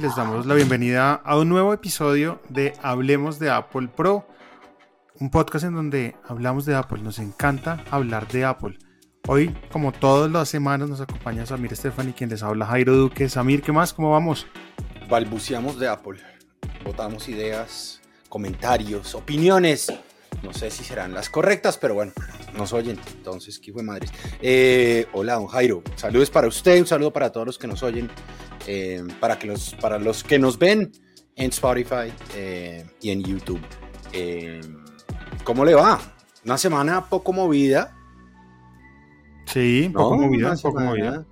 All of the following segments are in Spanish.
Les damos la bienvenida a un nuevo episodio de Hablemos de Apple Pro, un podcast en donde hablamos de Apple. Nos encanta hablar de Apple. Hoy, como todas las semanas, nos acompaña Samir Estefani, quien les habla Jairo Duque. Samir, ¿qué más? ¿Cómo vamos? Balbuceamos de Apple, votamos ideas, comentarios, opiniones. No sé si serán las correctas, pero bueno, nos oyen. Entonces, ¿qué fue madres? Eh, hola, don Jairo. Saludos para usted, un saludo para todos los que nos oyen. Eh, para, que los, para los que nos ven en Spotify eh, y en YouTube. Eh, ¿Cómo le va? Una semana poco movida. Sí, poco movida, poco movida.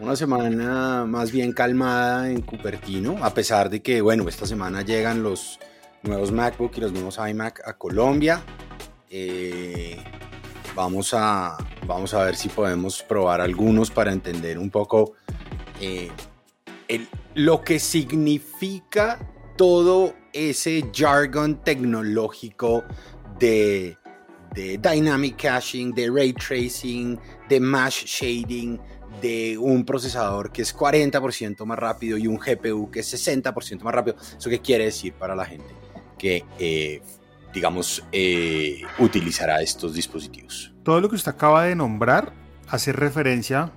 Una semana más bien calmada en Cupertino, a pesar de que, bueno, esta semana llegan los nuevos MacBook y los nuevos iMac a Colombia. vamos, a, vamos a ver si podemos probar algunos para entender un poco lo que significa todo ese jargon tecnológico de, de dynamic caching, de ray tracing, de mesh shading, de un procesador que es 40% más rápido y un GPU que es 60% más rápido. ¿Eso qué quiere decir para la gente que, eh, digamos, eh, utilizará estos dispositivos? Todo lo que usted acaba de nombrar hace referencia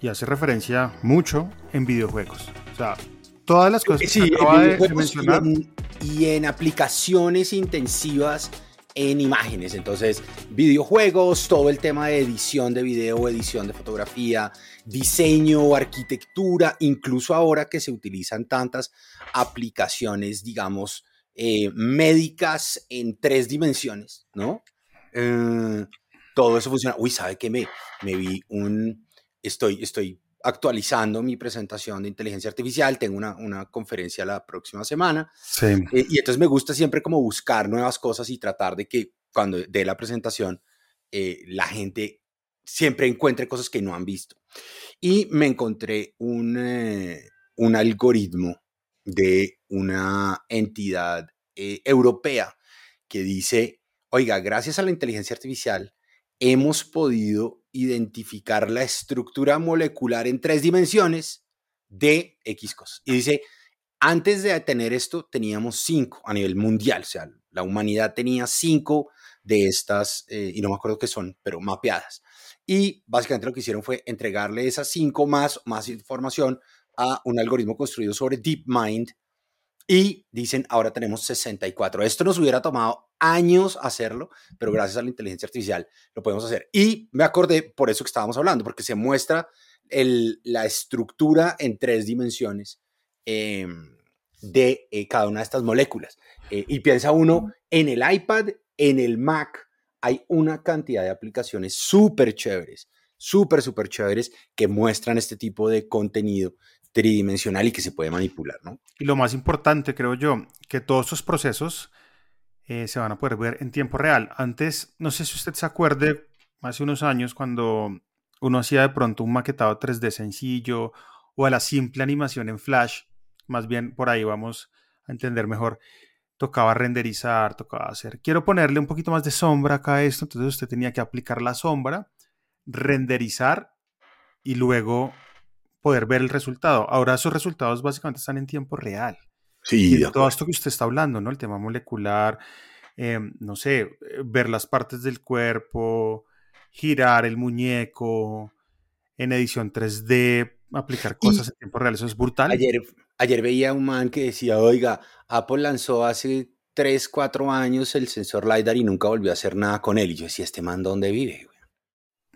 y hace referencia mucho en videojuegos. O sea, todas las cosas que acaba de mencionar. Y en, aplicaciones intensivas en imágenes. Entonces, videojuegos, todo el tema de edición de video, edición de fotografía, diseño, arquitectura, incluso ahora que se utilizan tantas aplicaciones, digamos, eh, médicas en tres dimensiones, ¿no? Eh, todo eso funciona. Uy, ¿sabe qué? Me, me vi un, estoy, estoy actualizando mi presentación de inteligencia artificial, tengo una, una conferencia la próxima semana. Sí. Eh, y entonces me gusta siempre como buscar nuevas cosas y tratar de que cuando dé la presentación eh, la gente siempre encuentre cosas que no han visto. Y me encontré un, eh, un algoritmo de una entidad europea que dice, oiga, gracias a la inteligencia artificial hemos podido identificar la estructura molecular en tres dimensiones de X cosas. Y dice, antes de tener esto teníamos cinco a nivel mundial, o sea, la humanidad tenía cinco de estas, eh, y no me acuerdo qué son, pero mapeadas. Y básicamente lo que hicieron fue entregarle esas cinco más, más información a un algoritmo construido sobre DeepMind, y dicen, ahora tenemos 64. Esto nos hubiera tomado años hacerlo, pero gracias a la inteligencia artificial lo podemos hacer. Y me acordé, por eso que estábamos hablando, porque se muestra el, la estructura en tres dimensiones em, de eh, cada una de estas moléculas. Eh, y piensa uno, en el iPad, en el Mac, hay una cantidad de aplicaciones súper chéveres, súper, súper chéveres que muestran este tipo de contenido tridimensional y que se puede manipular, ¿no? Y lo más importante, creo yo, que todos estos procesos eh, se van a poder ver en tiempo real. Antes, no sé si usted se acuerde, hace unos años, cuando uno hacía de pronto un maquetado 3D sencillo o a la simple animación en Flash, más bien por ahí vamos a entender mejor, tocaba renderizar, tocaba hacer, quiero ponerle un poquito más de sombra acá a esto, entonces usted tenía que aplicar la sombra, renderizar y luego poder ver el resultado. Ahora esos resultados básicamente están en tiempo real. Sí, de todo esto que usted está hablando, ¿no? El tema molecular, em, no sé, eh, ver las partes del cuerpo, girar el muñeco en edición 3D, aplicar cosas en tiempo real, eso es brutal. Ayer, ayer veía un man que decía, oiga, Apple lanzó hace 3, 4 años el sensor LiDAR y nunca volvió a hacer nada con él. Y yo decía, ¿este man dónde vive?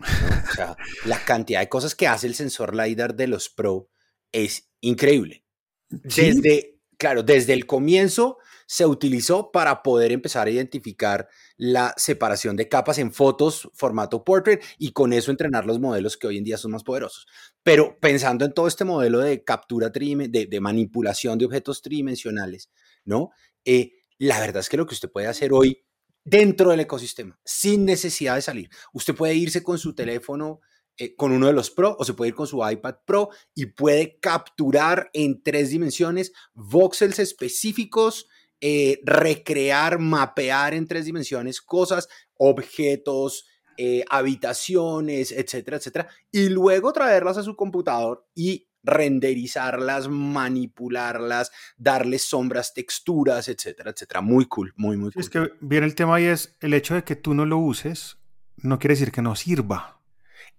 O sea, la cantidad de cosas que hace el sensor LiDAR de los Pro es increíble. Desde, claro, desde el comienzo se utilizó para poder empezar a identificar la separación de capas en fotos formato portrait y con eso entrenar los modelos que hoy en día son más poderosos. Pero pensando en todo este modelo de captura, de, de manipulación de objetos tridimensionales, ¿no? Eh, la verdad es que lo que usted puede hacer hoy dentro del ecosistema, sin necesidad de salir. Usted puede irse con su teléfono, eh, con uno de los Pro, o se puede ir con su iPad Pro y puede capturar en tres dimensiones voxels específicos, eh, recrear, mapear en tres dimensiones cosas, objetos, eh, habitaciones, etcétera, etcétera, y luego traerlas a su computador y renderizarlas, manipularlas, darles sombras, texturas, etcétera, etcétera. Muy cool, muy, muy cool. Es que viene el tema ahí es el hecho de que tú no lo uses, no quiere decir que no sirva.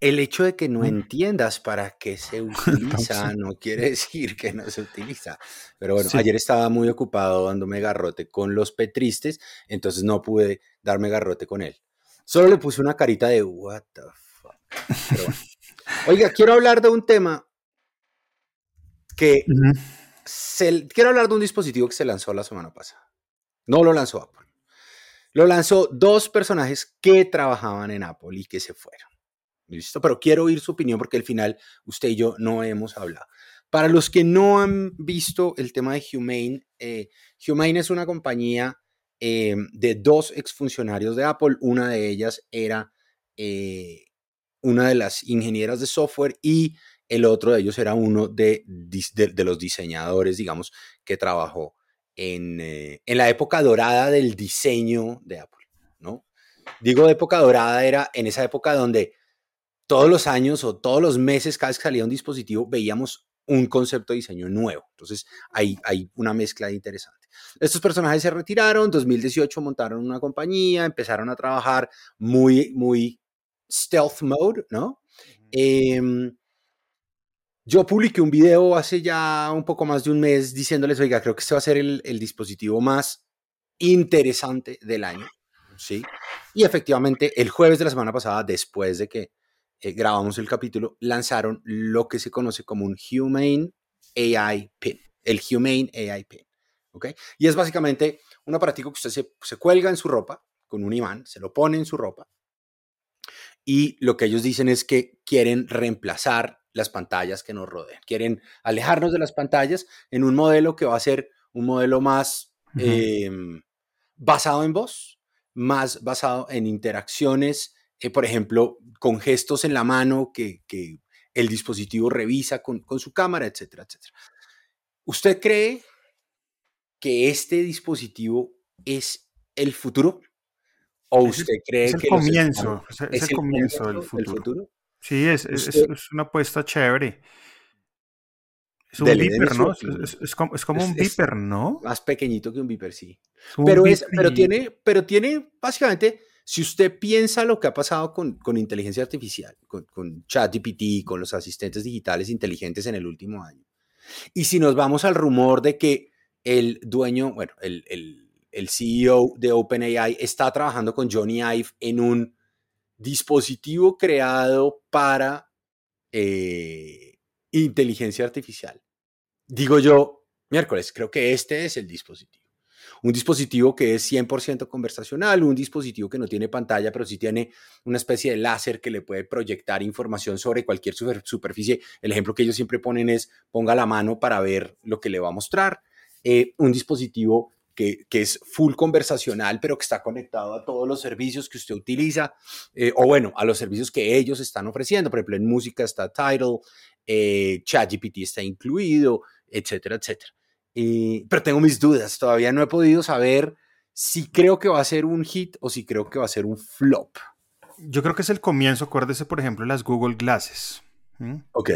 El hecho de que no entiendas para qué se utiliza no quiere decir que no se utiliza. Pero bueno, ayer estaba muy ocupado dándome garrote con los petristes, entonces no pude darme garrote con él. Solo le puse una carita de what the fuck. Oiga, quiero hablar de un tema que quiero hablar de un dispositivo que se lanzó la semana pasada. No lo lanzó Apple. Lo lanzó dos personajes que trabajaban en Apple y que se fueron. ¿Listo? Pero quiero oír su opinión porque al final usted y yo no hemos hablado. Para los que no han visto el tema de Humane, eh, Humane es una compañía eh, de dos exfuncionarios de Apple. Una de ellas era eh, una de las ingenieras de software y el otro de ellos era uno de, de, los diseñadores, digamos, que trabajó en, eh, en, la época dorada del diseño de Apple, ¿no? Digo época dorada era en esa época donde todos los años o todos los meses, cada vez que salía un dispositivo, veíamos un concepto de diseño nuevo. Entonces, hay, hay una mezcla interesante. Estos personajes se retiraron, 2018 montaron una compañía, empezaron a trabajar muy, muy stealth mode, ¿no? Yo publiqué un video hace ya un poco más de un mes diciéndoles, oiga, creo que este va a ser el, dispositivo más interesante del año, ¿sí? Y efectivamente, el jueves de la semana pasada, después de que eh, grabamos el capítulo, lanzaron lo que se conoce como un Humane AI Pin, el Humane AI Pin, ¿ok? Y es básicamente un aparatico que usted se cuelga en su ropa con un imán, se lo pone en su ropa y lo que ellos dicen es que quieren reemplazar las pantallas que nos rodean. Quieren alejarnos de las pantallas en un modelo que va a ser un modelo más em, basado en voz, más basado en interacciones, eh, por ejemplo, con gestos en la mano que, el dispositivo revisa con, con, su cámara, etcétera, etcétera. ¿Usted cree que este dispositivo es el futuro? ¿O usted cree es el que comienzo, es, el comienzo del futuro? Sí, es, es, una apuesta chévere. Es un viper, ¿no? Es, como, un viper, ¿no? Más pequeñito que un viper, sí. Pero, es, pero, tiene, pero tiene, básicamente, si usted piensa lo que ha pasado con, con inteligencia artificial, con, con ChatGPT, con los asistentes digitales inteligentes en el último año, y si nos vamos al rumor de que el dueño, bueno, el, el, el CEO de OpenAI está trabajando con Johnny Ive en un dispositivo creado para eh, inteligencia artificial. Digo yo, miércoles, creo que este es el dispositivo. Un dispositivo que es 100% conversacional, un dispositivo que no tiene pantalla, pero sí tiene una especie de láser que le puede proyectar información sobre cualquier superficie. El ejemplo que ellos siempre ponen es ponga la mano para ver lo que le va a mostrar. Eh, un dispositivo que, es full conversacional, pero que está conectado a todos los servicios que usted utiliza, eh, o bueno, a los servicios que ellos están ofreciendo. Por ejemplo, en música está Tidal, eh, ChatGPT está incluido, etcétera, etcétera. pero tengo mis dudas, todavía no he podido saber si creo que va a ser un hit o si creo que va a ser un flop. Yo creo que es el comienzo, acuérdese, por ejemplo, las Google Glasses. Ok.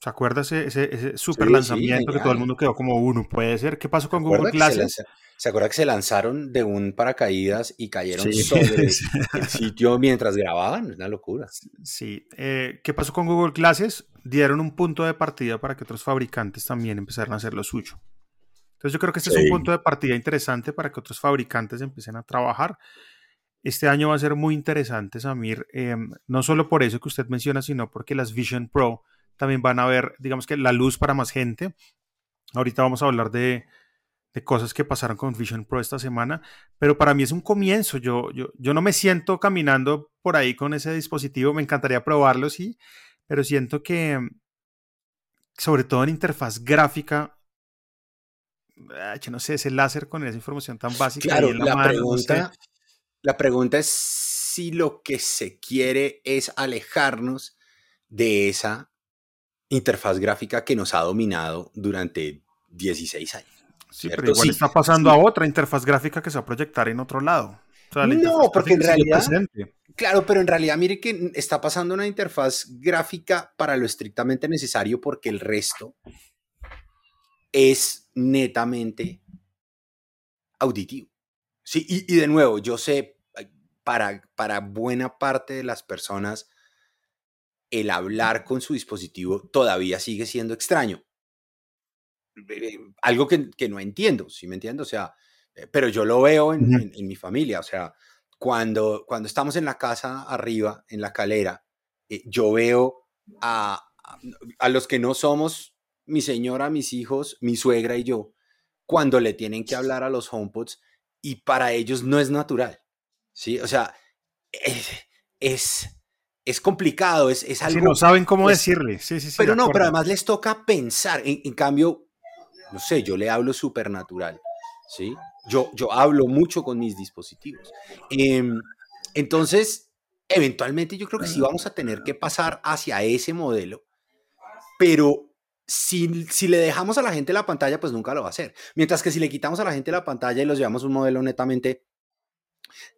¿Se acuerda ese, ese, super lanzamiento que todo el mundo quedó como uno? Puede ser. ¿Qué pasó con Google Glasses? Se, acuerda que se lanzaron de un paracaídas y cayeron sobre el sitio mientras grababan? Es una locura. Sí. Eh, ¿Qué pasó con Google Glasses? Dieron un punto de partida para que otros fabricantes también empezaran a hacer lo suyo. Entonces yo creo que este es un punto de partida interesante para que otros fabricantes empiecen a trabajar. Este año va a ser muy interesante, Samir, em, no solo por eso que usted menciona, sino porque las Vision Pro también van a ver, digamos que la luz para más gente. Ahorita vamos a hablar de, cosas que pasaron con Vision Pro esta semana, pero para mí es un comienzo. Yo, yo, yo no me siento caminando por ahí con ese dispositivo, me encantaría probarlo, sí, pero siento que, sobre todo en interfaz gráfica, yo no sé, ese láser con esa información tan básica. Claro, la, pregunta, la pregunta es si lo que se quiere es alejarnos de esa interfaz gráfica que nos ha dominado durante 16 años. Sí, pero igual está pasando a otra interfaz gráfica que se va a proyectar en otro lado. no, porque en realidad... Claro, pero en realidad mire que está pasando una interfaz gráfica para lo estrictamente necesario porque el resto es netamente auditivo. Sí, y, de nuevo, yo sé, para, para buena parte de las personas, el hablar con su dispositivo todavía sigue siendo extraño. Algo que, no entiendo, ¿sí me entiendo? O sea, eh, pero yo lo veo en, mi familia, o sea, cuando, cuando estamos en la casa arriba, en la calera, eh, yo veo a, a, los que no somos mi señora, mis hijos, mi suegra y yo, cuando le tienen que hablar a los HomePods y para ellos no es natural, ¿sí? O sea, es, es, complicado, es, es algo... no saben cómo pues decirle, sí, sí, sí. Pero no, pero además les toca pensar, en, cambio, no sé, yo le hablo súper natural, ¿sí? Yo, yo hablo mucho con mis dispositivos. Em, entonces, eventualmente yo creo que sí vamos a tener que pasar hacia ese modelo, pero si, si, le dejamos a la gente la pantalla, pues nunca lo va a hacer. Mientras que si le quitamos a la gente la pantalla y los llevamos a un modelo netamente,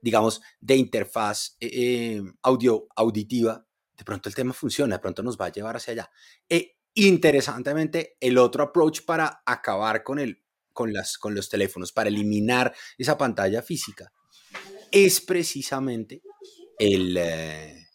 digamos, de interfaz eh, em, audio auditiva, de pronto el tema funciona, de pronto nos va a llevar hacia allá. E, interesantemente, el otro approach para acabar con, el, con, las, con los teléfonos, para eliminar esa pantalla física, es precisamente el, eh,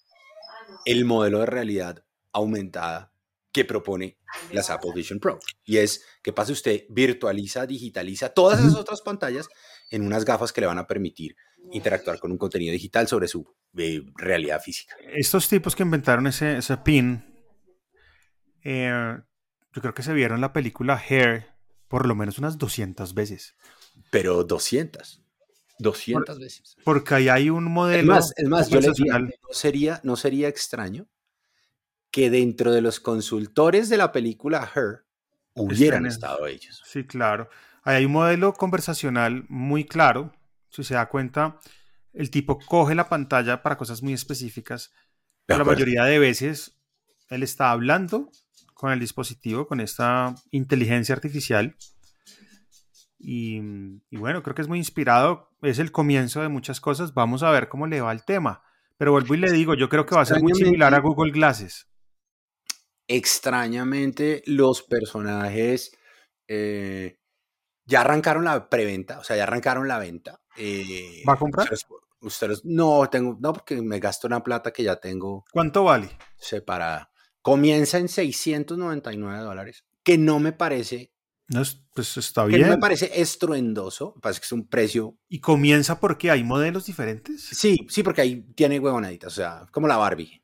el modelo de realidad aumentada que propone las Apple Vision Pro. Y es que pase usted, virtualiza, digitaliza todas esas otras pantallas en unas gafas que le van a permitir interactuar con un contenido digital sobre su eh, realidad física. Estos tipos que inventaron ese, ese pin, eh, yo creo que se vieron la película Hair por lo menos unas 200 veces. Pero 200. 200 veces. Porque ahí hay un modelo. Es más, yo le diría, no sería, no sería extraño que dentro de los consultores de la película Her hubieran estado ellos. Sí, claro. hay un modelo conversacional muy claro. Si se da cuenta, el tipo coge la pantalla para cosas muy específicas. la mayoría de veces él está hablando con el dispositivo, con esta inteligencia artificial. Y, y, bueno, creo que es muy inspirado. Es el comienzo de muchas cosas. Vamos a ver cómo le va el tema. Pero vuelvo y le digo, yo creo que va a ser muy similar a Google Glasses extrañamente los personajes eh, ya arrancaron la preventa, o sea, ya arrancaron la venta. Eh, ¿Va a comprar? Ustedes, no, tengo, no, porque me gasto una plata que ya tengo. ¿Cuánto vale? Separada. Comienza en 699 dólares, que no me parece. No, pues está bien. no me parece estruendoso, parece que es un precio. ¿Y comienza porque hay modelos diferentes? Sí, sí, porque ahí tiene huevonaditas, o sea, como la Barbie.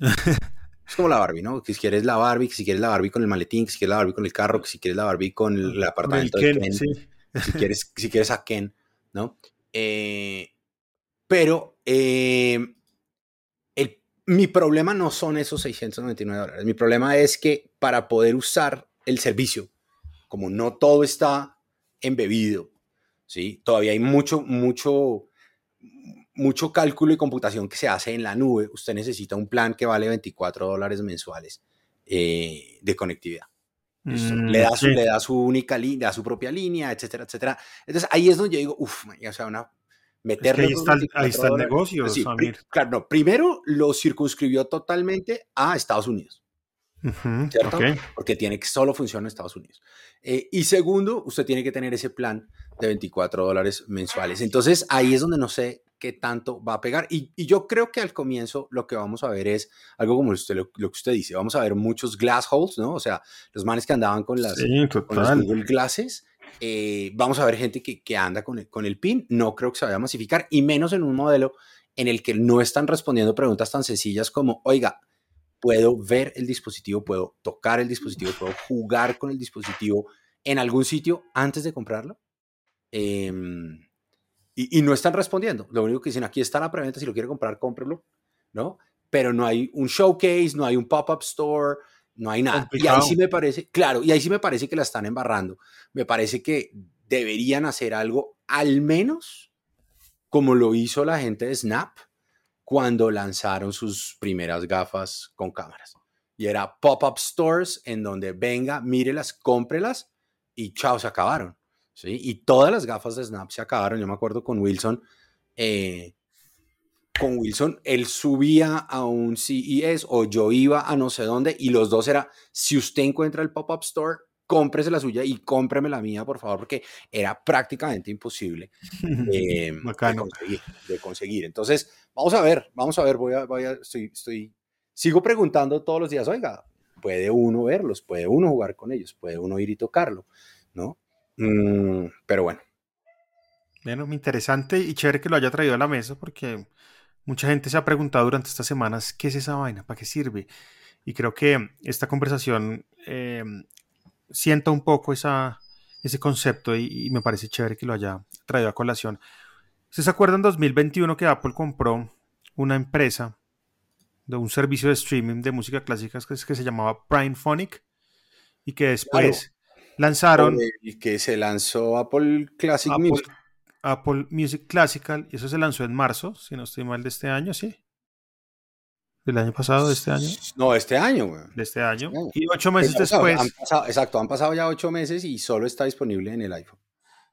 Es como la Barbie, ¿no? Que si quieres la Barbie, que si quieres la Barbie con el maletín, que si quieres la Barbie con el carro, que si quieres la Barbie con el apartamento de Ken, si, quieres, si quieres a Ken, ¿no? Eh, pero eh, mi problema no son esos 699 dólares. Mi problema es que para poder usar el servicio, como no todo está embebido, ¿sí? Todavía hay mucho, mucho mucho cálculo y computación que se hace en la nube, usted necesita un plan que vale 24 dólares mensuales eh, de conectividad. Mm, le, da su, le da su única línea, su propia línea, etcétera, etcétera. Entonces ahí es donde yo digo, uff, o sea, una, meterle. ahí, está, ahí está, el negocio, Claro, no, primero lo circunscribió totalmente a Estados Unidos. ¿Cierto? Porque tiene que solo funcionar en Estados Unidos. Eh, y segundo, usted tiene que tener ese plan de 24 dólares mensuales. Entonces ahí es donde no sé qué tanto va a pegar. Y, yo creo que al comienzo lo que vamos a ver es algo como usted, lo, que usted dice, vamos a ver muchos glass holes, ¿no? O sea, los manes que andaban con las, Google Glasses. Eh, vamos a ver gente que, que anda con el, con el PIN. No creo que se vaya a masificar, y menos en un modelo en el que no están respondiendo preguntas tan sencillas como, oiga, puedo ver el dispositivo, puedo tocar el dispositivo, puedo jugar con el dispositivo en algún sitio antes de comprarlo. Eh, y, no están respondiendo. Lo único que dicen, aquí está la preventa, si lo quiere comprar, cómprelo, ¿no? Pero no hay un showcase, no hay un pop-up store, no hay nada. Y ahí sí me parece, claro, y ahí sí me parece que la están embarrando. Me parece que deberían hacer algo, al menos como lo hizo la gente de Snap cuando lanzaron sus primeras gafas con cámaras. Y era pop-up stores en donde venga, mírelas, cómprelas y chao, se acabaron. ¿Sí? Y todas las gafas de Snap se acabaron. Yo me acuerdo con Wilson, eh, con Wilson, él subía a un CES o yo iba a no sé dónde y los dos era, si usted encuentra el pop-up store, cómprese la suya y cómpreme la mía, por favor, porque era prácticamente imposible eh, de, conseguir, Entonces, vamos a ver, vamos a ver, voy a, voy a estoy, estoy, sigo preguntando todos los días, oiga, puede uno verlos, puede uno jugar con ellos, puede uno ir y tocarlo, ¿no? Mm, pero bueno. Bueno, interesante y chévere que lo haya traído a la mesa porque mucha gente se ha preguntado durante estas semanas qué es esa vaina, para qué sirve. Y creo que esta conversación eh, sienta un poco esa, ese concepto y, me parece chévere que lo haya traído a colación. ¿Se acuerdan en 2021 que Apple compró una empresa de un servicio de streaming de música clásica que, que se llamaba Prime Phonic y que después lanzaron... Y que se lanzó Apple Classic Music. Apple Music Classical y eso se lanzó en marzo, si no estoy mal, de este año, sí. ¿Del año pasado, de este año? No, este año, güey. De este año. Y ocho meses después. exacto, han pasado ya ocho meses y solo está disponible en el iPhone.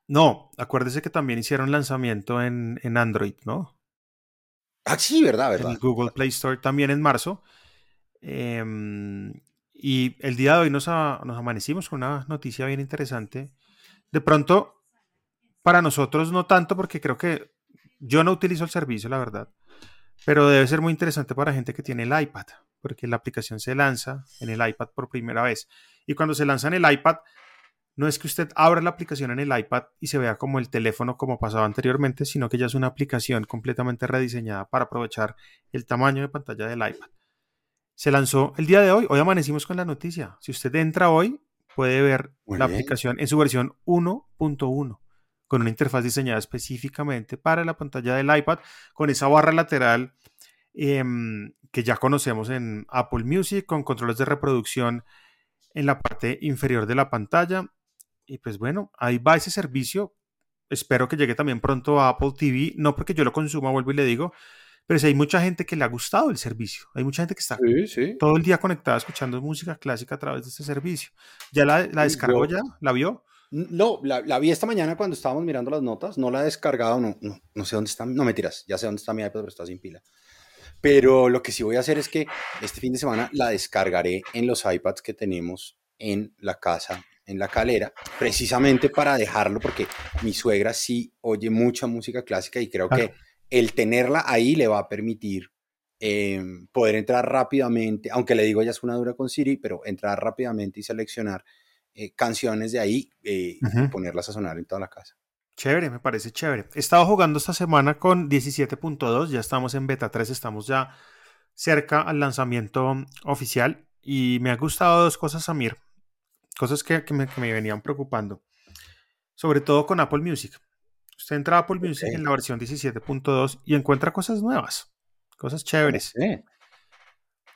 No, acuérdese que también hicieron lanzamiento en, en Android, ¿no? Ah, sí, verdad, verdad. En Google Play Store también en marzo. Em, y el día de hoy nos, amanecimos con una noticia bien interesante. De pronto, para nosotros no tanto, porque creo que yo no utilizo el servicio, la verdad pero debe ser muy interesante para gente que tiene el iPad, porque la aplicación se lanza en el iPad por primera vez. Y cuando se lanza en el iPad, no es que usted abra la aplicación en el iPad y se vea como el teléfono como pasaba anteriormente, sino que ya es una aplicación completamente rediseñada para aprovechar el tamaño de pantalla del iPad. Se lanzó el día de hoy, hoy amanecimos con la noticia. Si usted entra hoy, puede ver la aplicación en su versión 1.1 con una interfaz diseñada específicamente para la pantalla del iPad, con esa barra lateral em, que ya conocemos en Apple Music, con controles de reproducción en la parte inferior de la pantalla. Y pues bueno, ahí va ese servicio. Espero que llegue también pronto a Apple TV, no porque yo lo consuma, vuelvo y le digo, pero si hay mucha gente que le ha gustado el servicio. Hay mucha gente que está todo el día conectada escuchando música clásica a través de este servicio. ¿Ya la, la descargó ya? ¿La vio? No, la, vi esta mañana cuando estábamos mirando las notas, no la he descargado, no, no, no sé dónde está, no me tiras, ya sé dónde está mi iPad, pero está sin pila. Pero lo que sí voy a hacer es que este fin de semana la descargaré en los iPads que tenemos en la casa, en la calera, precisamente para dejarlo, porque mi suegra sí oye mucha música clásica y creo que el tenerla ahí le va a permitir em, poder entrar rápidamente, aunque le digo ya es una dura con Siri, pero entrar rápidamente y seleccionar eh, canciones de ahí eh, y ponerlas a sonar en toda la casa. Chévere, me parece chévere. He estado jugando esta semana con 17.2, ya estamos en beta 3, estamos ya cerca al lanzamiento oficial y me ha gustado dos cosas, Samir, cosas que, me, venían preocupando, sobre todo con Apple Music. Usted entra a Apple Music en la versión 17.2 y encuentra cosas nuevas, cosas chéveres.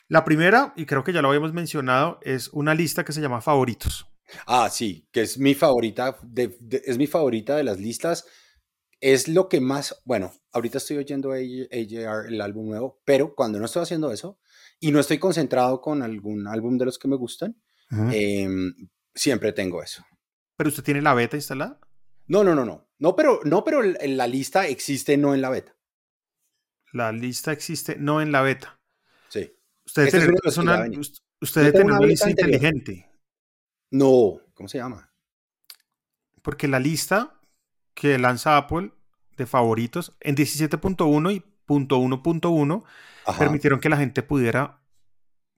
La primera, y creo que ya lo habíamos mencionado, es una lista que se llama favoritos. Ah, sí, que es mi favorita, de, es mi favorita de las listas. Es lo que más, bueno, ahorita estoy oyendo AJR, el álbum nuevo, pero cuando no estoy haciendo eso y no estoy concentrado con algún álbum de los que me gustan, em, siempre tengo eso. ¿Pero usted tiene la beta instalada? No, no, no, no. No, pero, no, pero la lista existe no en la beta. La lista existe no en la beta. Sí. Usted debe tener una lista inteligente. No, ¿cómo se llama? Porque la lista que lanza Apple de favoritos en 17.1 y .1.1 permitieron que la gente pudiera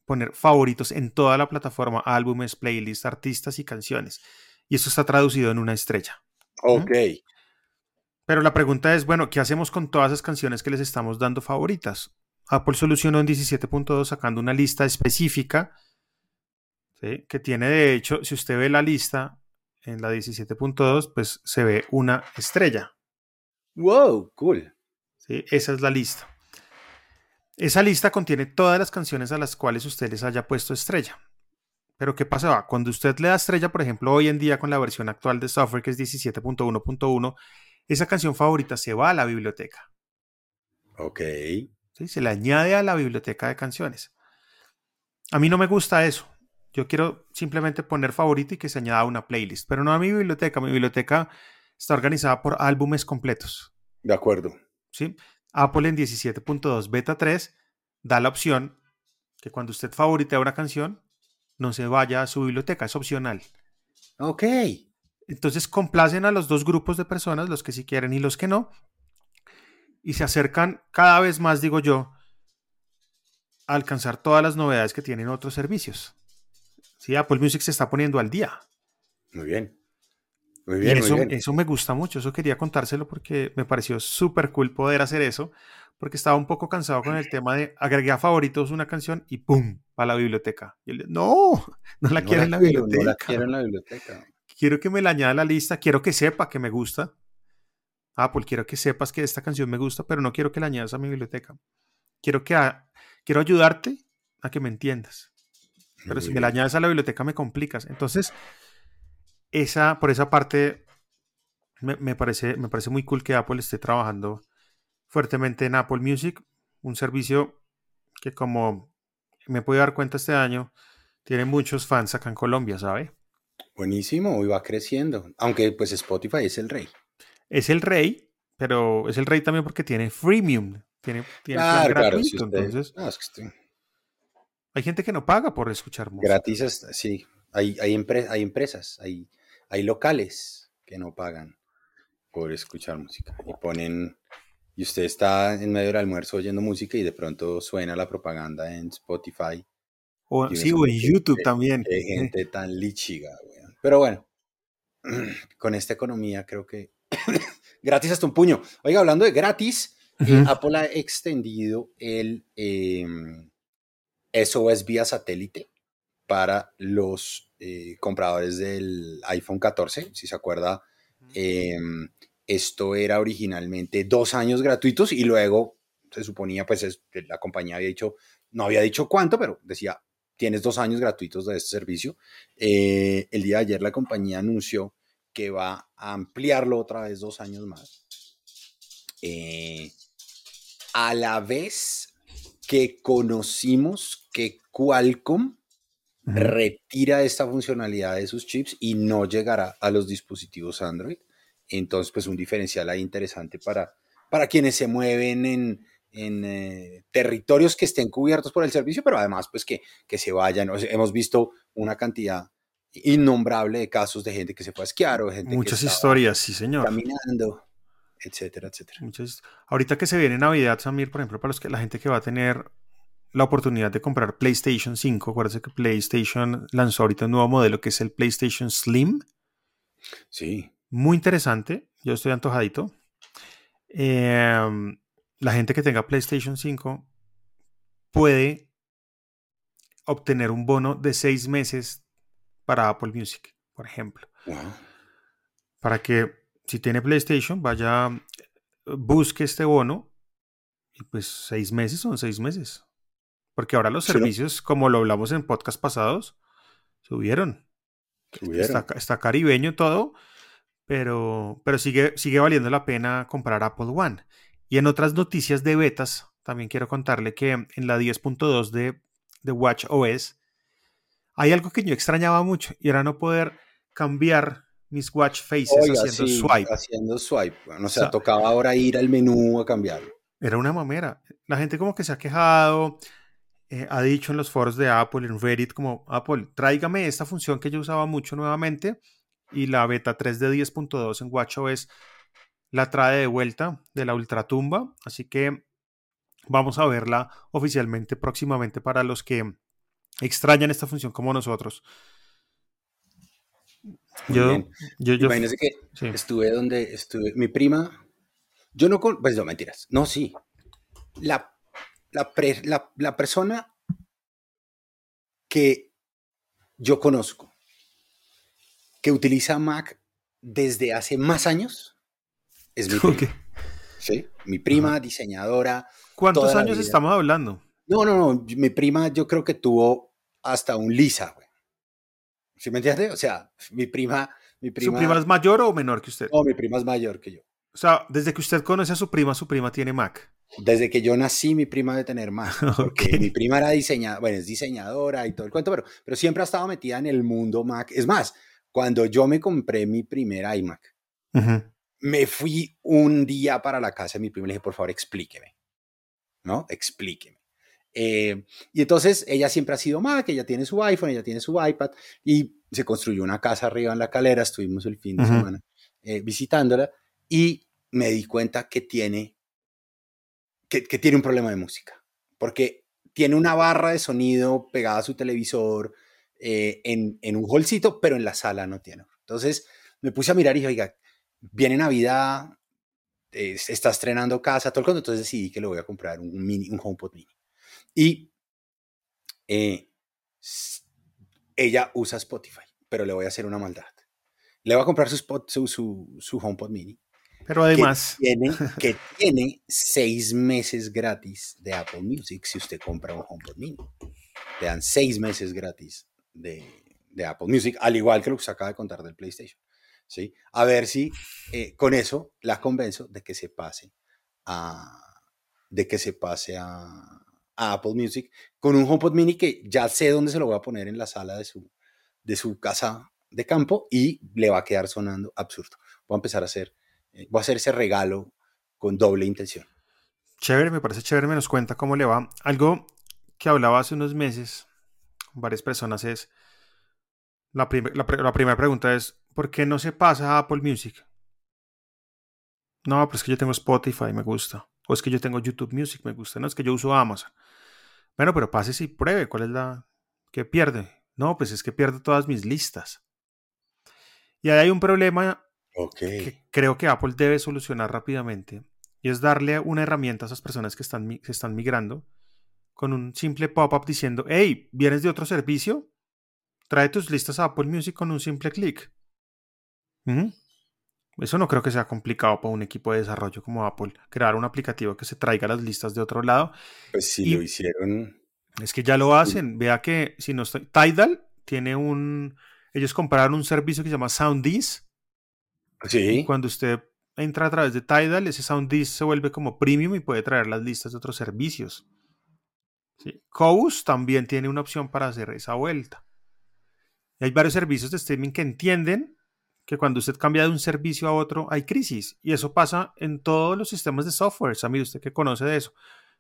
poner favoritos en toda la plataforma, álbumes, playlists, artistas y canciones. Y eso está traducido en una estrella. Ok. Pero la pregunta es, bueno, ¿qué hacemos con todas esas canciones que les estamos dando favoritas? Apple solucionó en 17.2 sacando una lista específica que tiene de hecho, si usted ve la lista en la 17.2, pues se ve una estrella. ¡Wow! Cool. ¿Sí? Esa es la lista. Esa lista contiene todas las canciones a las cuales usted les haya puesto estrella. Pero ¿qué pasa? Cuando usted le da estrella, por ejemplo, hoy en día con la versión actual de software que es 17.1.1, esa canción favorita se va a la biblioteca. Ok. ¿Sí? Se le añade a la biblioteca de canciones. A mí no me gusta eso. Yo quiero simplemente poner favorito y que se añada una playlist, pero no a mi biblioteca. Mi biblioteca está organizada por álbumes completos. De acuerdo. ¿sí? Apple en 17.2 beta 3 da la opción que cuando usted favorite una canción, no se vaya a su biblioteca, es opcional. Ok. Entonces complacen a los dos grupos de personas, los que sí quieren y los que no, y se acercan cada vez más, digo yo, a alcanzar todas las novedades que tienen otros servicios. Sí, Apple Music se está poniendo al día. Muy bien. Muy bien, eso, muy bien. eso me gusta mucho, eso quería contárselo porque me pareció súper cool poder hacer eso, porque estaba un poco cansado con el tema de agregué a favoritos una canción y ¡pum! a la biblioteca. Y yo le, no, no la quiero en la quiero, biblioteca. No la quiero en la biblioteca. Quiero que me la añada a la lista, quiero que sepa que me gusta. Apple, quiero que sepas que esta canción me gusta, pero no quiero que la añadas a mi biblioteca. Quiero que a- quiero ayudarte a que me entiendas. Pero si me la añades a la biblioteca me complicas. Entonces, esa, por esa parte, me, me parece, me parece muy cool que Apple esté trabajando fuertemente en Apple Music, un servicio que como me pude dar cuenta este año, tiene muchos fans acá en Colombia, ¿sabe? Buenísimo, y va creciendo. Aunque pues Spotify es el rey. Es el rey, pero es el rey también porque tiene freemium, tiene, tiene plan Claro, claro. gratuito, si usted- entonces no, es que usted- hay gente que no paga por escuchar música. gratis, sí. Hay, hay, empre- hay empresas, hay, hay locales que no pagan por escuchar música. Y ponen, y usted está en medio del almuerzo oyendo música y de pronto suena la propaganda en Spotify. O, sí, o en YouTube también. Qué gente tan lichiga, weón. Pero bueno, con esta economía creo que gratis hasta un puño. Oiga, hablando de gratis, eh. Apple ha extendido el em, SOS vía satélite para los eh, compradores del iPhone 14. Si se acuerda, em, esto era originalmente dos años gratuitos y luego se suponía, pues es- la compañía había dicho, no había dicho cuánto, pero decía, tienes dos años gratuitos de este servicio. Eh, el día de ayer la compañía anunció que va a ampliarlo otra vez dos años más. Eh, a la vez que conocimos que Qualcomm retira esta funcionalidad de sus chips y no llegará a los dispositivos Android. Entonces, pues un diferencial ahí interesante para, para quienes se mueven en, en, eh, territorios que estén cubiertos por el servicio, pero además, pues que, que se vayan. O sea, hemos visto una cantidad innombrable de casos de gente que se fue a esquiar o gente Muchas que historias, sí, señor. caminando, etcétera, etcétera. Muchas- Ahorita que se viene Navidad, Samir, por ejemplo, para los que, la gente que va a tener la oportunidad de comprar PlayStation 5, acuérdense que PlayStation lanzó ahorita un nuevo modelo que es el PlayStation Slim. Sí, Muy interesante. Yo estoy antojadito. Em, la gente que tenga PlayStation 5 puede obtener un bono de seis meses para Apple Music, por ejemplo. wow. Para que si tiene PlayStation, vaya, busque este bono y pues seis meses son seis meses. Porque ahora los servicios, como lo hablamos en podcast pasados, subieron. Está caribeño todo, pero, pero sigue, sigue valiendo la pena comprar Apple One. Y en otras noticias de betas, también quiero contarle que en la 10.2 de, de Watch OS hay algo que yo extrañaba mucho y era no poder cambiar mis watch faces Oiga, haciendo sí, swipe. Haciendo swipe. Bueno, o sea, O sea, tocaba ahora ir al menú a cambiarlo. Era una mamera. La gente como que se ha quejado, eh, ha dicho en los foros de Apple, en Reddit, como Apple, tráigame esta función que yo usaba mucho nuevamente y la beta 3 de 10.2 en WatchOS la trae de vuelta de la ultratumba. Así que vamos a verla oficialmente próximamente para los que extrañan esta función como nosotros. Yo, yo, yo, Imagínense que sí. estuve donde estuve. Mi prima, yo no con. Pues no, mentiras. No, sí. La, la, pre- la, la persona que yo conozco que utiliza Mac desde hace más años es mi prima. Ok. ¿sí? Mi prima, diseñadora. ¿Cuántos años estamos hablando? No, no, no. Mi prima, yo creo que tuvo hasta un Lisa, güey. ¿Sí me entiendes? O sea, mi prima. Mi prima, ¿Su prima es mayor o menor que usted? No, mi prima es mayor que yo. O sea, desde que usted conoce a su prima, su prima tiene Mac. Desde que yo nací, mi prima de tener más. Porque Ok. mi prima era diseñadora, bueno, es diseñadora y todo el cuento, pero, pero siempre ha estado metida en el mundo Mac. Es más, cuando yo me compré mi primer iMac, Ujú. me fui un día para la casa de mi prima y le dije, por favor, explíqueme, ¿no? Explíqueme. Eh, y entonces ella siempre ha sido Mac, ella tiene su iPhone, ella tiene su iPad y se construyó una casa arriba en la calera, estuvimos el fin de semana eh, visitándola y me di cuenta que tiene, que, que, tiene un problema de música, porque tiene una barra de sonido pegada a su televisor eh, en, en, un holcito, pero en la sala no tiene. Entonces me puse a mirar y dije, oiga, viene Navidad, eh, está estrenando casa, todo el mundo, entonces decidí que le voy a comprar un, mini, un HomePod mini. Y eh, ella usa Spotify, pero le voy a hacer una maldad. Le voy a comprar su, spot, su, su, su HomePod mini. Pero además... Que tiene, que tiene seis meses gratis de Apple Music si usted compra un HomePod mini. Le dan seis meses gratis de, Apple Music, al igual que lo que se acaba de contar del PlayStation. ¿sí? A ver si eh, con eso la convenzo de que se pase a, de que se pase a, Apple Music con un HomePod mini que ya sé dónde se lo voy a poner en la sala de su, de su casa de campo y le va a quedar sonando absurdo. Voy a empezar a hacer, eh, voy a hacer ese regalo con doble intención. Chévere, me parece chévere, me nos cuenta cómo le va. Algo que hablaba hace unos meses varias personas es, la, la primera pregunta es, ¿por qué no se pasa a Apple Music? No, pero es que yo tengo Spotify, me gusta. O es que yo tengo YouTube Music, me gusta. No, es que yo uso Amazon. Bueno, pero pase y pruebe. ¿Cuál es la que pierde? No, pues es que pierde todas mis listas. Y ahí hay un problema que creo que Apple debe solucionar rápidamente. Y es darle una herramienta a esas personas que están, que están migrando con un simple pop-up diciendo, hey, ¿vienes de otro servicio? Trae tus listas a Apple Music con un simple clic. Eso no creo que sea complicado para un equipo de desarrollo como Apple, crear un aplicativo que se traiga las listas de otro lado. Pues si lo hicieron. Es que ya lo hacen. Vea que si no estoy. Tidal tiene un. Ellos compraron un servicio que se llama SoundDisk. Sí. Y cuando usted entra a través de Tidal, ese SoundDisk se vuelve como premium y puede traer las listas de otros servicios. Sí. también tiene una opción para hacer esa vuelta. hay varios servicios de streaming que entienden que cuando usted cambia de un servicio a otro hay crisis. Y eso pasa en todos los sistemas de software. Samir, usted que conoce de eso.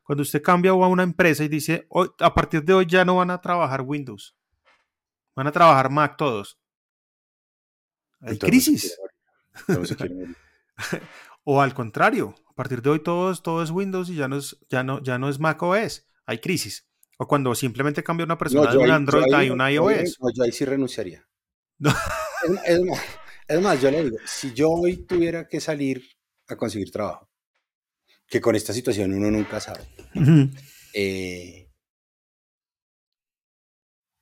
Cuando usted cambia a una empresa y dice, hoy, a partir de hoy ya no van a trabajar Windows. Van a trabajar Mac todos. Hay crisis. o al contrario, a partir de hoy todo, todo es Windows y ya no es, ya no, ya no es Mac OS. Hay crisis. O cuando simplemente cambia una persona de un Android a un iOS. yo ahí sí renunciaría. es, más, es más, yo le digo, si yo hoy tuviera que salir a conseguir trabajo, que con esta situación uno nunca sabe, eh,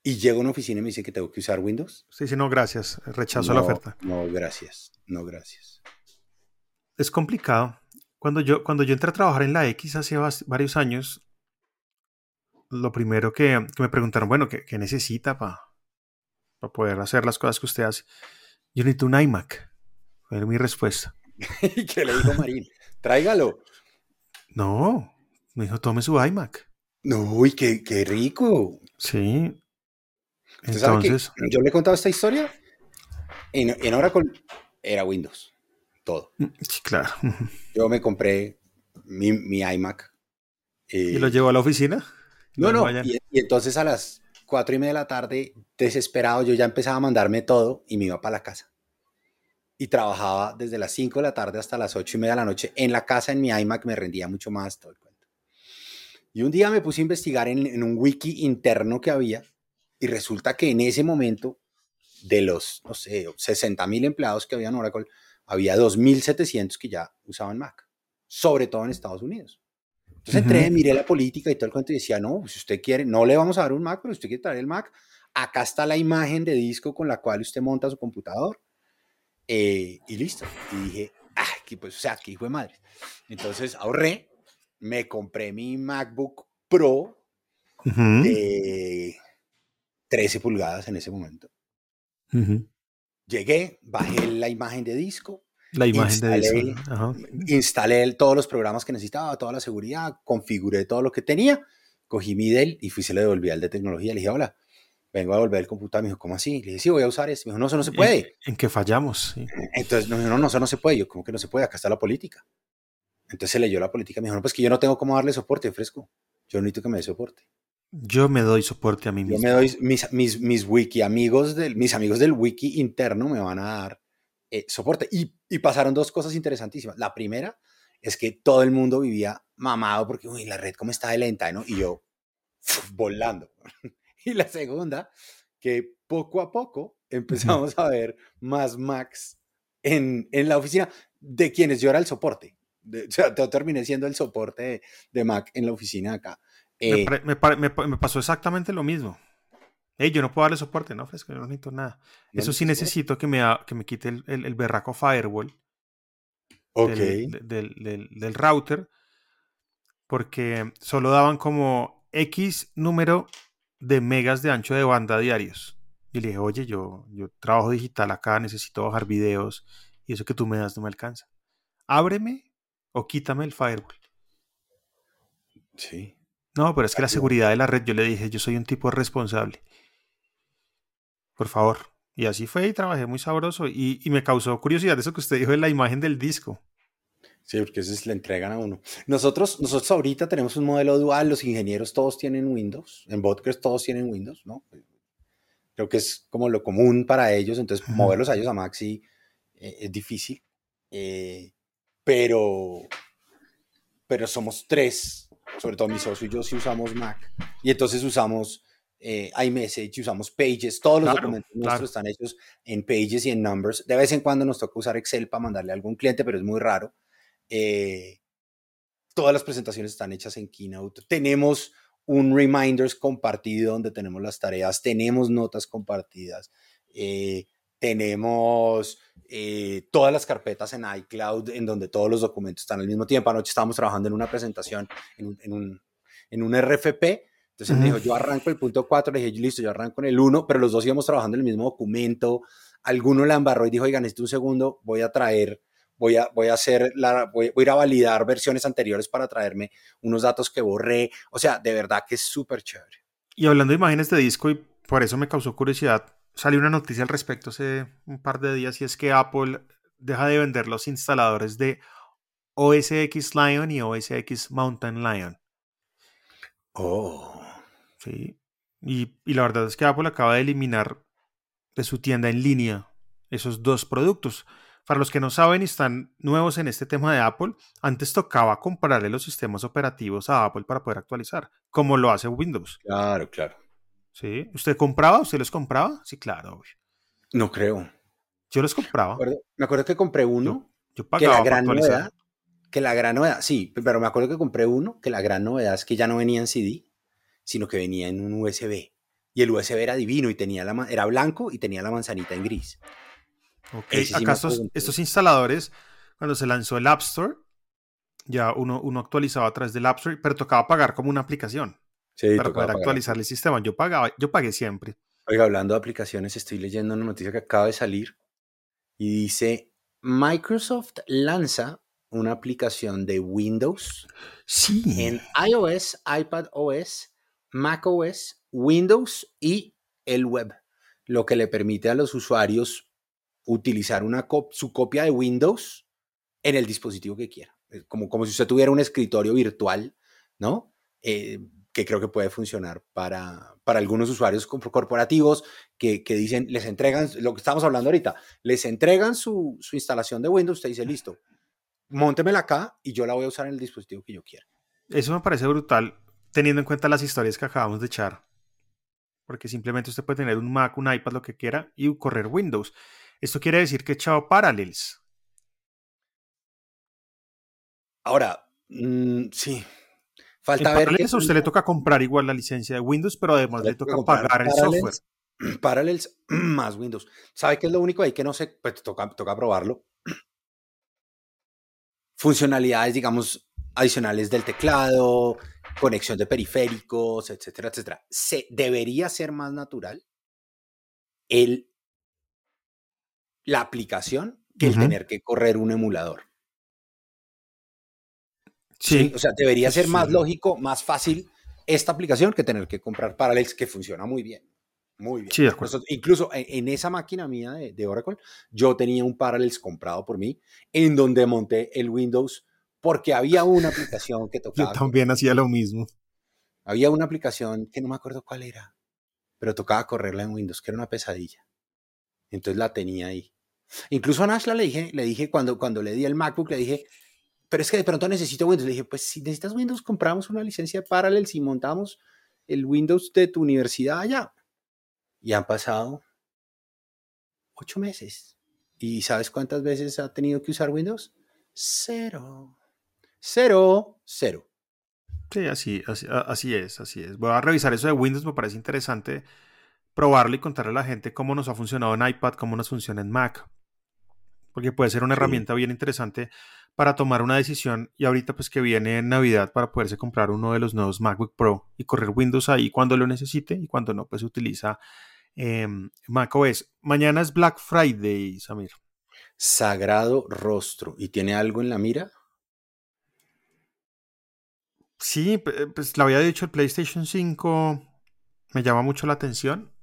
y llego a una oficina y me dice que tengo que usar Windows. Sí, sí, no, gracias. Rechazo la oferta. No, gracias. No, gracias. Es complicado. Cuando yo, cuando yo entré a trabajar en la X hace varios años, lo primero que, me preguntaron, bueno, ¿qué, qué necesita para poder hacer las cosas que usted hace? Yo necesito un iMac. Fue mi respuesta. ¿Y qué le dijo Marín? Tráigalo. No, me dijo, tome su iMac. No, uy, qué, qué rico. Sí. Entonces. yo le he contado esta historia. En, en Oracle era Windows. Todo. Mm, sí, claro. Yo me compré mi, mi iMac. ¿Y lo llevó a la oficina? No, no. y, entonces a las cuatro y media de la tarde, desesperado, yo ya empezaba a mandarme todo y me iba para la casa. Y trabajaba desde las 5 de la tarde hasta las ocho y media de la noche en la casa, en mi iMac, me rendía mucho más todo el cuento. Y un día me puse a investigar en, un wiki interno que había y resulta que en ese momento, de los, no sé, 60 mil empleados que había en Oracle, había 2.700 que ya usaban Mac, sobre todo en Estados Unidos. Entonces entré, miré la política y todo el cuento y decía, no, si usted quiere, no le vamos a dar un Mac, pero si usted quiere traer el Mac, acá está la imagen de disco con la cual usted monta su computador eh, y listo. Y dije, ah, pues, o sea, que hijo de madre. Entonces ahorré, me compré mi MacBook Pro de 13 pulgadas en ese momento. Llegué, bajé la imagen de disco, la imagen de eso. Instalé todos los programas que necesitaba, toda la seguridad, configuré todo lo que tenía, cogí mi Dell y fui se le devolví al de tecnología. Le dije, hola, vengo a devolver el computador. Me dijo, ¿cómo así? Le dije, sí, voy a usar eso. Me dijo, no, eso no se puede. ¿En, qué fallamos? Entonces, no, no, no, eso no se puede. Yo, ¿cómo que no se puede? Acá está la política. Entonces se leyó la política. Me dijo, no, pues que yo no tengo cómo darle soporte, fresco. Yo necesito que me dé soporte. Yo me doy soporte a mí mismo. Yo me doy, mis, mis, mis wiki amigos, del, mis amigos del wiki interno me van a dar eh, soporte. Y, y, pasaron dos cosas interesantísimas. La primera es que todo el mundo vivía mamado porque, uy, la red cómo está de lenta, ¿no? Y yo, volando. y la segunda, que poco a poco empezamos a ver más Macs en, en la oficina de quienes yo era el soporte. De, o sea, yo terminé siendo el soporte de, de Mac en la oficina acá. Eh, me, me, me, pasó exactamente lo mismo. Hey, yo no puedo darle soporte, no, fresco, yo no necesito nada. Eso sí necesito que me, que me quite el, el, el berraco firewall okay. del, del, del, del, router, porque solo daban como X número de megas de ancho de banda diarios. Y le dije, oye, yo, yo trabajo digital acá, necesito bajar videos y eso que tú me das no me alcanza. Ábreme o quítame el firewall. Sí. No, pero es que la seguridad de la red, yo le dije, yo soy un tipo responsable. Por favor. Y así fue y trabajé muy sabroso. Y, y me causó curiosidad eso que usted dijo de la imagen del disco. Sí, porque eso es, le entregan a uno. Nosotros, nosotros ahorita tenemos un modelo dual, los ingenieros todos tienen Windows, en Vodcast todos tienen Windows, ¿no? Creo que es como lo común para ellos, entonces -huh. moverlos a ellos a Mac sí eh, es difícil, eh, pero, pero somos tres, sobre todo mi socio y yo sí usamos Mac, y entonces usamos eh, iMessage, usamos Pages, todos los claro, documentos claro. nuestros están hechos en Pages y en Numbers. De vez en cuando nos toca usar Excel para mandarle a algún cliente, pero es muy raro. Eh, todas las presentaciones están hechas en Keynote. Tenemos un reminders compartido donde tenemos las tareas, tenemos notas compartidas, eh, tenemos eh, todas las carpetas en iCloud en donde todos los documentos están al mismo tiempo. Anoche estábamos trabajando en una presentación en un, en un, en un RFP entonces me dijo, yo arranco el punto 4, le dije, listo, yo arranco en el 1, pero los dos íbamos trabajando en el mismo documento. Alguno la embarró y dijo, oiga, necesito un segundo, voy a traer, voy a, voy a hacer, la, voy, voy a ir a validar versiones anteriores para traerme unos datos que borré. O sea, de verdad que es súper chévere. Y hablando de imágenes de disco, y por eso me causó curiosidad, salió una noticia al respecto hace un par de días y es que Apple deja de vender los instaladores de OS X Lion y OS X Mountain Lion. Oh. Sí. Y, y, la verdad es que Apple acaba de eliminar de su tienda en línea esos dos productos. Para los que no saben y están nuevos en este tema de Apple, antes tocaba comprarle los sistemas operativos a Apple para poder actualizar, como lo hace Windows. Claro, claro. ¿Sí? ¿Usted compraba? ¿Usted los compraba? Sí, claro. Obvio. No creo. Yo los compraba. Me acuerdo, me acuerdo que compré uno. Yo, yo pagaba que la gran novedad, que la gran novedad, sí, pero me acuerdo que compré uno, que la gran novedad es que ya no venía en CD sino que venía en un USB. Y el USB era divino y tenía la, era blanco y tenía la manzanita en gris. Okay. Sí Acá estos, estos, instaladores, cuando se lanzó el App Store, ya uno, uno actualizaba a través del App Store, pero tocaba pagar como una aplicación sí, para poder actualizar el sistema. Yo pagaba, yo pagué siempre. Oiga, hablando de aplicaciones, estoy leyendo una noticia que acaba de salir y dice, Microsoft lanza una aplicación de Windows sí. en iOS, iPad OS macOS, Windows y el web, lo que le permite a los usuarios utilizar una su copia de Windows en el dispositivo que quiera. Como, como si usted tuviera un escritorio virtual, ¿no? Eh, que creo que puede funcionar para, para algunos usuarios corporativos que, que, dicen, les entregan, lo que estamos hablando ahorita, les entregan su, su instalación de Windows, usted dice, listo, móntemela acá y yo la voy a usar en el dispositivo que yo quiera. Eso me parece brutal teniendo en cuenta las historias que acabamos de echar. Porque simplemente usted puede tener un Mac, un iPad, lo que quiera, y correr Windows. Esto quiere decir que he echado Parallels. Ahora, mmm, sí. Falta en ver. Parallels que... a usted le toca comprar igual la licencia de Windows, pero además le, le toca pagar el software. Parallels más Windows. ¿Sabe qué es lo único ahí que no sé? Pues toca, toca probarlo. Funcionalidades, digamos, adicionales del teclado, conexión de periféricos, etcétera, etcétera. Se, debería ser más natural el, la aplicación que el uh -huh. tener que correr un emulador. Sí. ¿Sí? O sea, debería ser más lógico, más fácil esta aplicación que tener que comprar Parallels que funciona muy bien. Muy bien. Sí, de acuerdo. Nosotros- incluso en, en esa máquina mía de, de Oracle, yo tenía un Parallels comprado por mí, en donde monté el Windows, porque había una aplicación que Yo tocaba. también hacía lo mismo. Había una aplicación que no me acuerdo cuál era, pero tocaba correrla en Windows, que era una pesadilla. Entonces la tenía ahí. Incluso a Nashla le dije, le dije cuando, cuando le di el MacBook, le dije, pero es que de pronto necesito Windows. Le dije, pues si necesitas Windows, compramos una licencia de Parallels y montamos el Windows de tu universidad allá. Y han pasado ocho meses. ¿Y sabes cuántas veces ha tenido que usar Windows? Cero. Cero, cero. Sí, así, así, así es, así es. Voy a revisar eso de Windows, me parece interesante probarlo y contarle a la gente cómo nos ha funcionado en iPad, cómo nos funciona en Mac. Porque puede ser una Sí. herramienta bien interesante para tomar una decisión y ahorita pues que viene en Navidad para poderse comprar uno de los nuevos MacBook Pro y correr Windows ahí cuando lo necesite y cuando no pues utiliza em, Mac OS. Mañana es Black Friday, Samir. Sagrado rostro. ¿Y tiene algo en la mira? Sí, pe- pues lo había dicho, el PlayStation 5 me llama mucho la atención.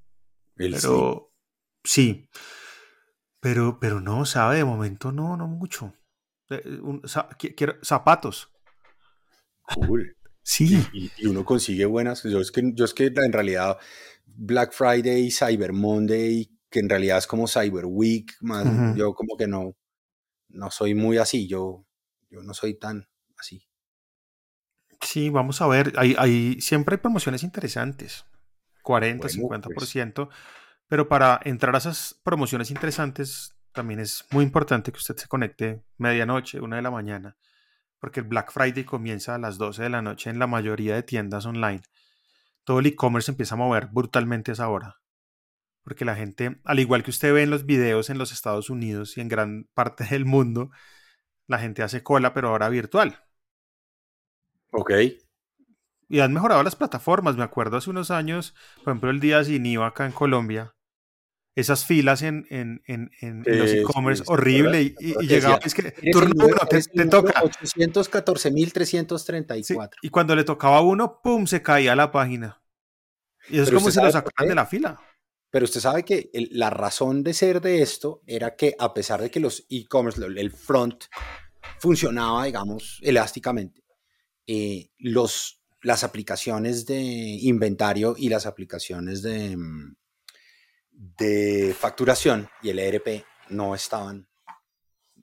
El sí. Pero sí. Pero, pero no, sabe, de momento no, no mucho. Eh, un- qui- quiero- zapatos. Cool. Sí. Y, y uno consigue buenas. Yo es, que, yo es que en realidad Black Friday, Cyber Monday, que en realidad es como Cyber Week, más, yo como que no, no soy muy así. Yo, yo no soy tan así. Sí, vamos a ver. Hay, hay- siempre hay promociones interesantes. 40, Bueno, pues. 50%. Pero para entrar a esas promociones interesantes, también es muy importante que usted se conecte medianoche, una de la mañana. Porque el Black Friday comienza a las 12 de la noche en la mayoría de tiendas online. Todo el e-commerce empieza a mover brutalmente a esa hora. Porque la gente, al igual que usted ve en los videos en los Estados Unidos y en gran parte del mundo, la gente hace cola, pero ahora virtual. Ok. Y han mejorado las plataformas. Me acuerdo hace unos años, por ejemplo, el día sin IVA acá en Colombia. Esas filas en, en, en, los e-commerce, ¿te horrible. Y, llegaba, es que turno número- uno, te, te toca. 814.334. Sí, y cuando le tocaba a uno, ¡pum! se caía la página. Y eso es como si lo sacaran de la fila. Pero usted sabe que el- la razón de ser de esto era que a pesar de que los e-commerce, el front funcionaba, digamos, elásticamente, eh, los, las aplicaciones de inventario y las aplicaciones de, mm, de facturación y el ERP no estaban,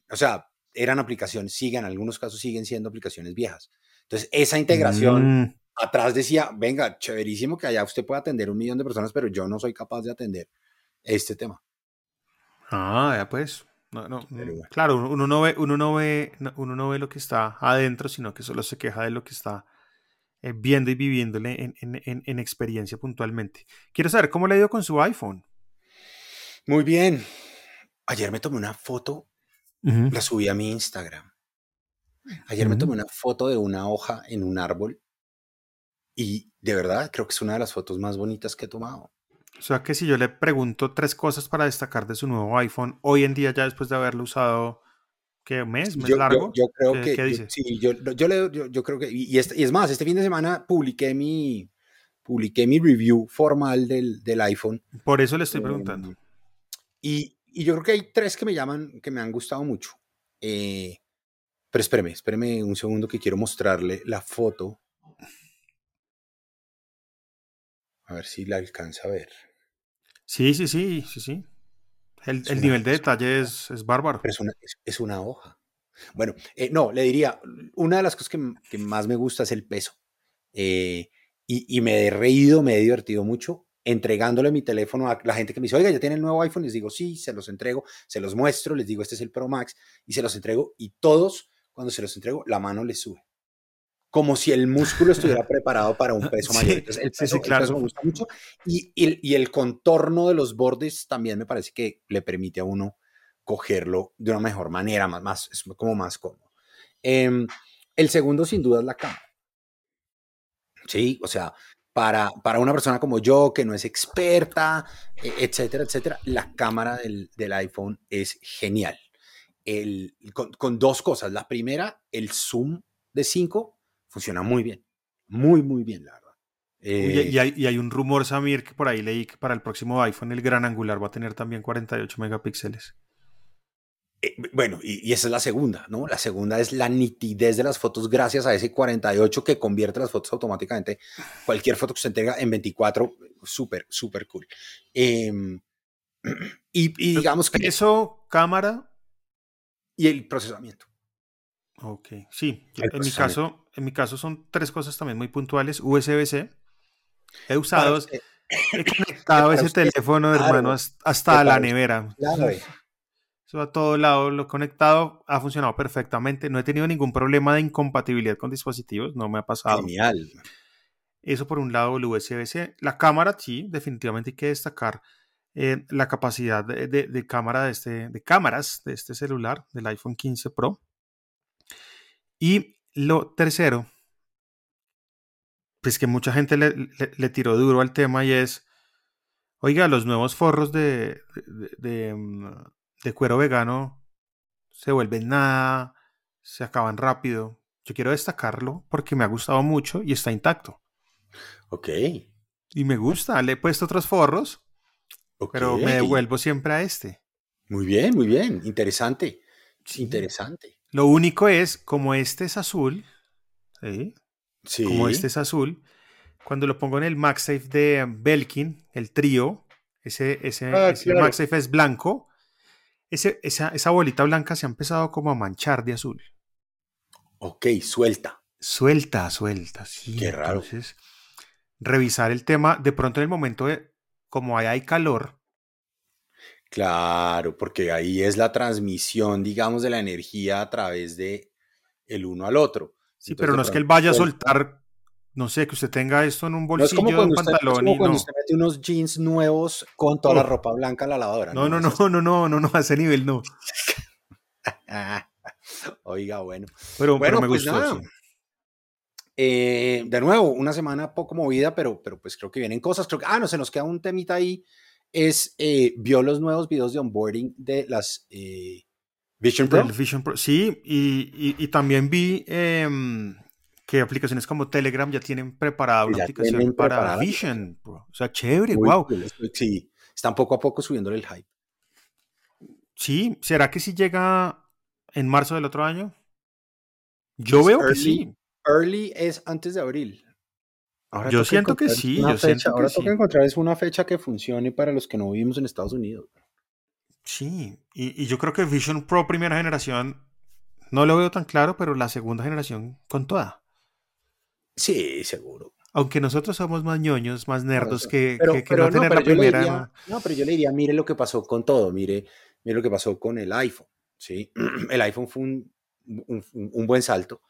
o sea, eran aplicaciones, siguen, en algunos casos siguen siendo aplicaciones viejas. Entonces, esa integración Mm, atrás decía, venga, chéverísimo que allá usted pueda atender un millón de personas, pero yo no soy capaz de atender este tema. Ah, ya pues. No, no, Pero bueno. Claro, uno- no ve, uno no ve, no- uno no ve lo que está adentro, sino que solo se queja de lo que está eh, viendo y viviéndole en, en- en- en experiencia puntualmente. Quiero saber cómo le ha ido con su iPhone. Muy bien. Ayer me tomé una foto, la subí a mi Instagram. Ayer me tomé una foto de una hoja en un árbol y de verdad creo que es una de las fotos más bonitas que he tomado. O sea que si yo le pregunto tres cosas para destacar de su nuevo iPhone, hoy en día ya después de haberlo usado, ¿qué mes? ¿Mes Yo, largo? yo creo ¿Qué- que, qué yo- sí, yo, le- creo que, y, y este- y es más, este fin de semana publiqué mi, publiqué mi review formal del, del iPhone. Por eso le estoy preguntando. Eh, y, y yo creo que hay tres que me llaman, que me han gustado mucho. Eh, pero espéreme, espéreme un segundo que quiero mostrarle la foto. A ver si la alcanza a ver. Sí, sí, sí, sí, sí. El, el nivel de detalle es, es bárbaro. Pero es una, es, es una hoja. Bueno, eh, no, le diría, una de las cosas que, que más me gusta es el peso. Eh, y, y me he reído, me he divertido mucho entregándole mi teléfono a la gente que me dice, oiga, ya tiene el nuevo iPhone. Les digo, sí, se los entrego, se los muestro, les digo, este es el Pro Max, y se los entrego. Y todos, cuando se los entrego, la mano les sube. Como si el músculo estuviera preparado para un peso Sí, mayor. Entonces, el sí, peso, sí, el claro. peso me gusta mucho. Y, y el, y el contorno de los bordes también me parece que le permite a uno cogerlo de una mejor manera, más, más es como más cómodo. Em, el segundo, sin duda, es la cámara. Sí, o sea, para, para una persona como yo, que no es experta, e- etcétera, etcétera, la cámara del, del iPhone es genial. El, con, con dos cosas. La primera, el zoom de 5 funciona muy bien. Muy, muy bien, la verdad. Eh, y, hay, un rumor, Samir, que por ahí leí que para el próximo iPhone el gran angular va a tener también 48 megapíxeles. Eh, bueno, y, esa es la segunda, ¿no? La segunda es la nitidez de las fotos gracias a ese 48 que convierte las fotos automáticamente. Cualquier foto que se entrega en 24, súper, súper cool. Em, y, digamos que... Eso, cámara. Y el procesamiento. Ok, sí. En mi, caso, en mi caso son tres cosas también muy puntuales. USB-C He usado, he conectado ese teléfono, hermano, hasta la nevera. Eso a todo lado lo he conectado, ha funcionado perfectamente. No he tenido ningún problema de incompatibilidad con dispositivos, no me ha pasado. Genial. Eso por un lado, el USB-C. La cámara, sí, definitivamente hay que destacar eh, la capacidad de, cámara de, este, de cámaras de este celular, del iPhone 15 Pro. Y lo tercero, pues que mucha gente le, tiró duro al tema y es, oiga, los nuevos forros de, mm, de, cuero vegano se vuelven nada, se acaban rápido. Yo quiero destacarlo porque me ha gustado mucho y está intacto. Ok. Y me gusta, le he puesto otros forros, pero me devuelvo siempre a este. Muy bien, muy bien, interesante. Interesante. Lo único es, como este es azul, ¿sí? como este es azul, cuando lo pongo en el MagSafe de Belkin, el trío, ese, ese, ah, MagSafe es blanco, ese, esa, esa, bolita blanca se ha empezado como a manchar de azul. Ok, suelta. Suelta, suelta, sí. Qué raro. Entonces, revisar el tema, de pronto en el momento de, como ahí hay calor. Claro, porque ahí es la transmisión, digamos, de la energía a través de el uno al otro. Sí, pero no es que él vaya a soltar, no sé, que usted tenga esto en un bolsillo, no un pantalón no es como cuando usted mete unos jeans nuevos con toda la ropa blanca a la lavadora. No, no, no, no, no, no, no, a ese nivel no. Oiga, bueno. Pero, bueno, me pues gustó. Eh, de nuevo, una semana poco movida, pero, pero pues creo que vienen cosas. Creo que, ah, no, se nos queda un temita ahí. Es, eh, vio los nuevos videos de onboarding de las eh, Vision Pro. Sí, y, también vi em, que aplicaciones como Telegram ya tienen preparada una aplicación para Vision Pro. O sea, chévere, wow. Sí, están poco a poco subiendo el hype. Sí, ¿será que si llega en marzo del otro año? Yo veo que sí. Early es antes de abril. Yo siento que sí. Yo siento ahora toca encontrar es una fecha que funcione para los que no vivimos en Estados Unidos. Sí, y, yo creo que Vision Pro primera generación no lo veo tan claro, pero la segunda generación con toda. Sí, seguro. Aunque nosotros somos más ñoños, más nerdos que, que, no, tener la primera. no, pero yo le diría, mire lo que pasó con todo, mire, mire lo que pasó con el iPhone. ¿sí? El iPhone fue un, un, buen salto,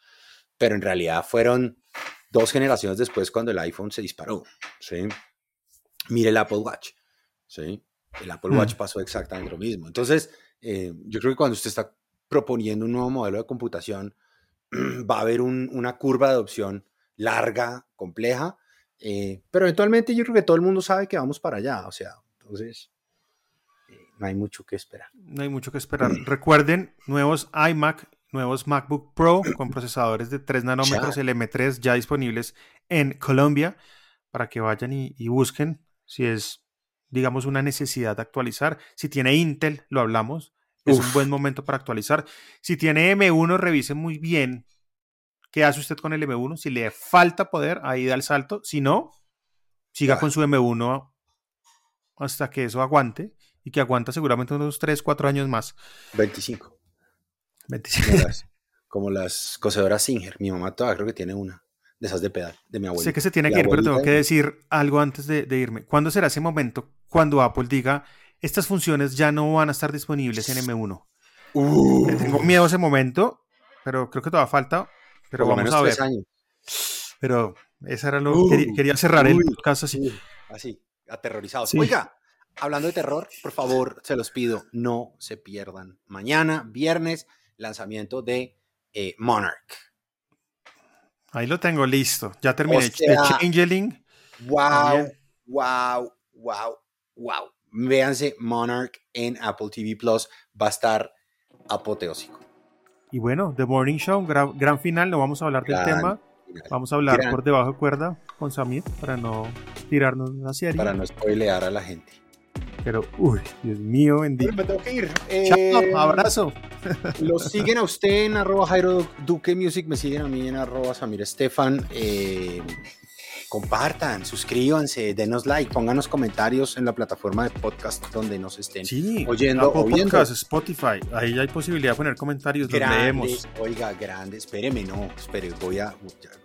pero en realidad fueron dos generaciones después cuando el iPhone se disparó. ¿sí? Mire el Apple Watch. ¿sí? El Apple Watch mm. pasó exactamente lo mismo. Entonces, eh, yo creo que cuando usted está proponiendo un nuevo modelo de computación, va a haber una curva de adopción larga, compleja, eh, pero eventualmente yo creo que todo el mundo sabe que vamos para allá. O sea, entonces, eh, no hay mucho que esperar. No hay mucho que esperar. Recuerden, nuevos iMac, nuevos MacBook Pro con procesadores de 3 nanómetros, el M3 ya disponibles en Colombia, para que vayan y busquen si es digamos, una necesidad de actualizar. Si tiene Intel, lo hablamos, es un buen momento para actualizar. Si tiene M1, revise muy bien qué hace usted con el M1. Si le falta poder, ahí da el salto. Si no, siga con su M1 hasta que eso aguante y que aguanta seguramente unos 3, 4 años más. 25. 25. Como las, como las Singer. Mi mamá todavía creo que tiene una de esas de pedal, de mi abuela. Sé que se tiene que ir, pero tengo que decir algo antes de, irme. ¿Cuándo será ese momento cuando Apple diga, estas funciones ya no van a estar disponibles en M1? Uh. Tengo miedo a ese momento, pero creo que todavía falta. Pero vamos a ver. Pero esa era lo que uh. quería cerrar el podcast así. Así, aterrorizados. Oiga, hablando de terror, por favor, se los pido, no se pierdan. Mañana, viernes, lanzamiento de eh, Monarch. Ahí lo tengo listo. Ya terminé. Changeling. Wow, wow, wow, wow. Véanse Monarch en Apple TV Plus. Va a estar apoteósico. Y bueno, The Morning Show, gran, final. No vamos a hablar del tema. Vamos a hablar por debajo de cuerda con Samir para no tirarnos una serie. Para no spoilear a la gente. Pero, uy, Dios mío, bendito. Me tengo que ir. Chao, eh, abrazo. Lo siguen a usted en arroba Jairo Duque Music, me siguen a mí en arroba Samir Estefan. Eh, compartan, suscríbanse, denos like, pónganos comentarios en la plataforma de podcast donde nos estén oyendo o viendo. Podcast, Spotify, ahí hay posibilidad de poner comentarios, los leemos. Oiga, grande, espéreme, no, espere, voy a...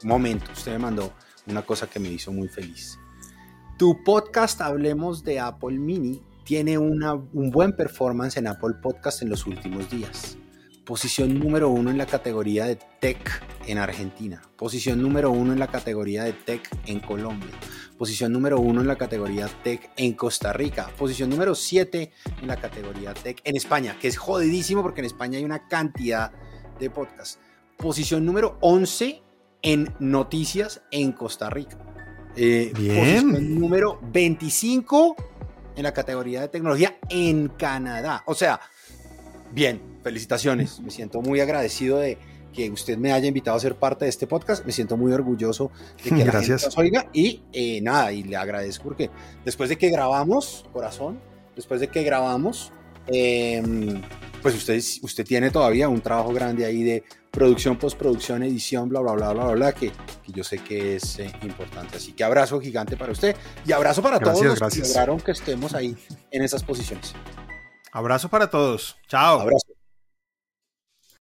Un momento, usted me mandó una cosa que me hizo muy feliz. Tu podcast, hablemos de Apple Mini, tiene una, un buen performance en Apple Podcast en los últimos días. Posición número uno en la categoría de tech en Argentina. Posición número uno en la categoría de tech en Colombia. Posición número uno en la categoría tech en Costa Rica. Posición número siete en la categoría tech en España, que es jodidísimo porque en España hay una cantidad de podcasts. Posición número 11 en noticias en Costa Rica. Eh, Bien. Posición número 25 en la categoría de tecnología en Canadá. O sea, bien, felicitaciones. Me siento muy agradecido de que usted me haya invitado a ser parte de este podcast. Me siento muy orgulloso de que la gente nos oiga. Y eh, nada, y le agradezco porque después de que grabamos, corazón, después de que grabamos, em, pues usted, usted tiene todavía un trabajo grande ahí de producción, postproducción, edición, bla, bla, bla, bla, bla, que, que yo sé que es eh, importante. Así que abrazo gigante para usted y abrazo para todos los que lograron que estemos ahí en esas posiciones. Abrazo para todos. Chao. Abrazo.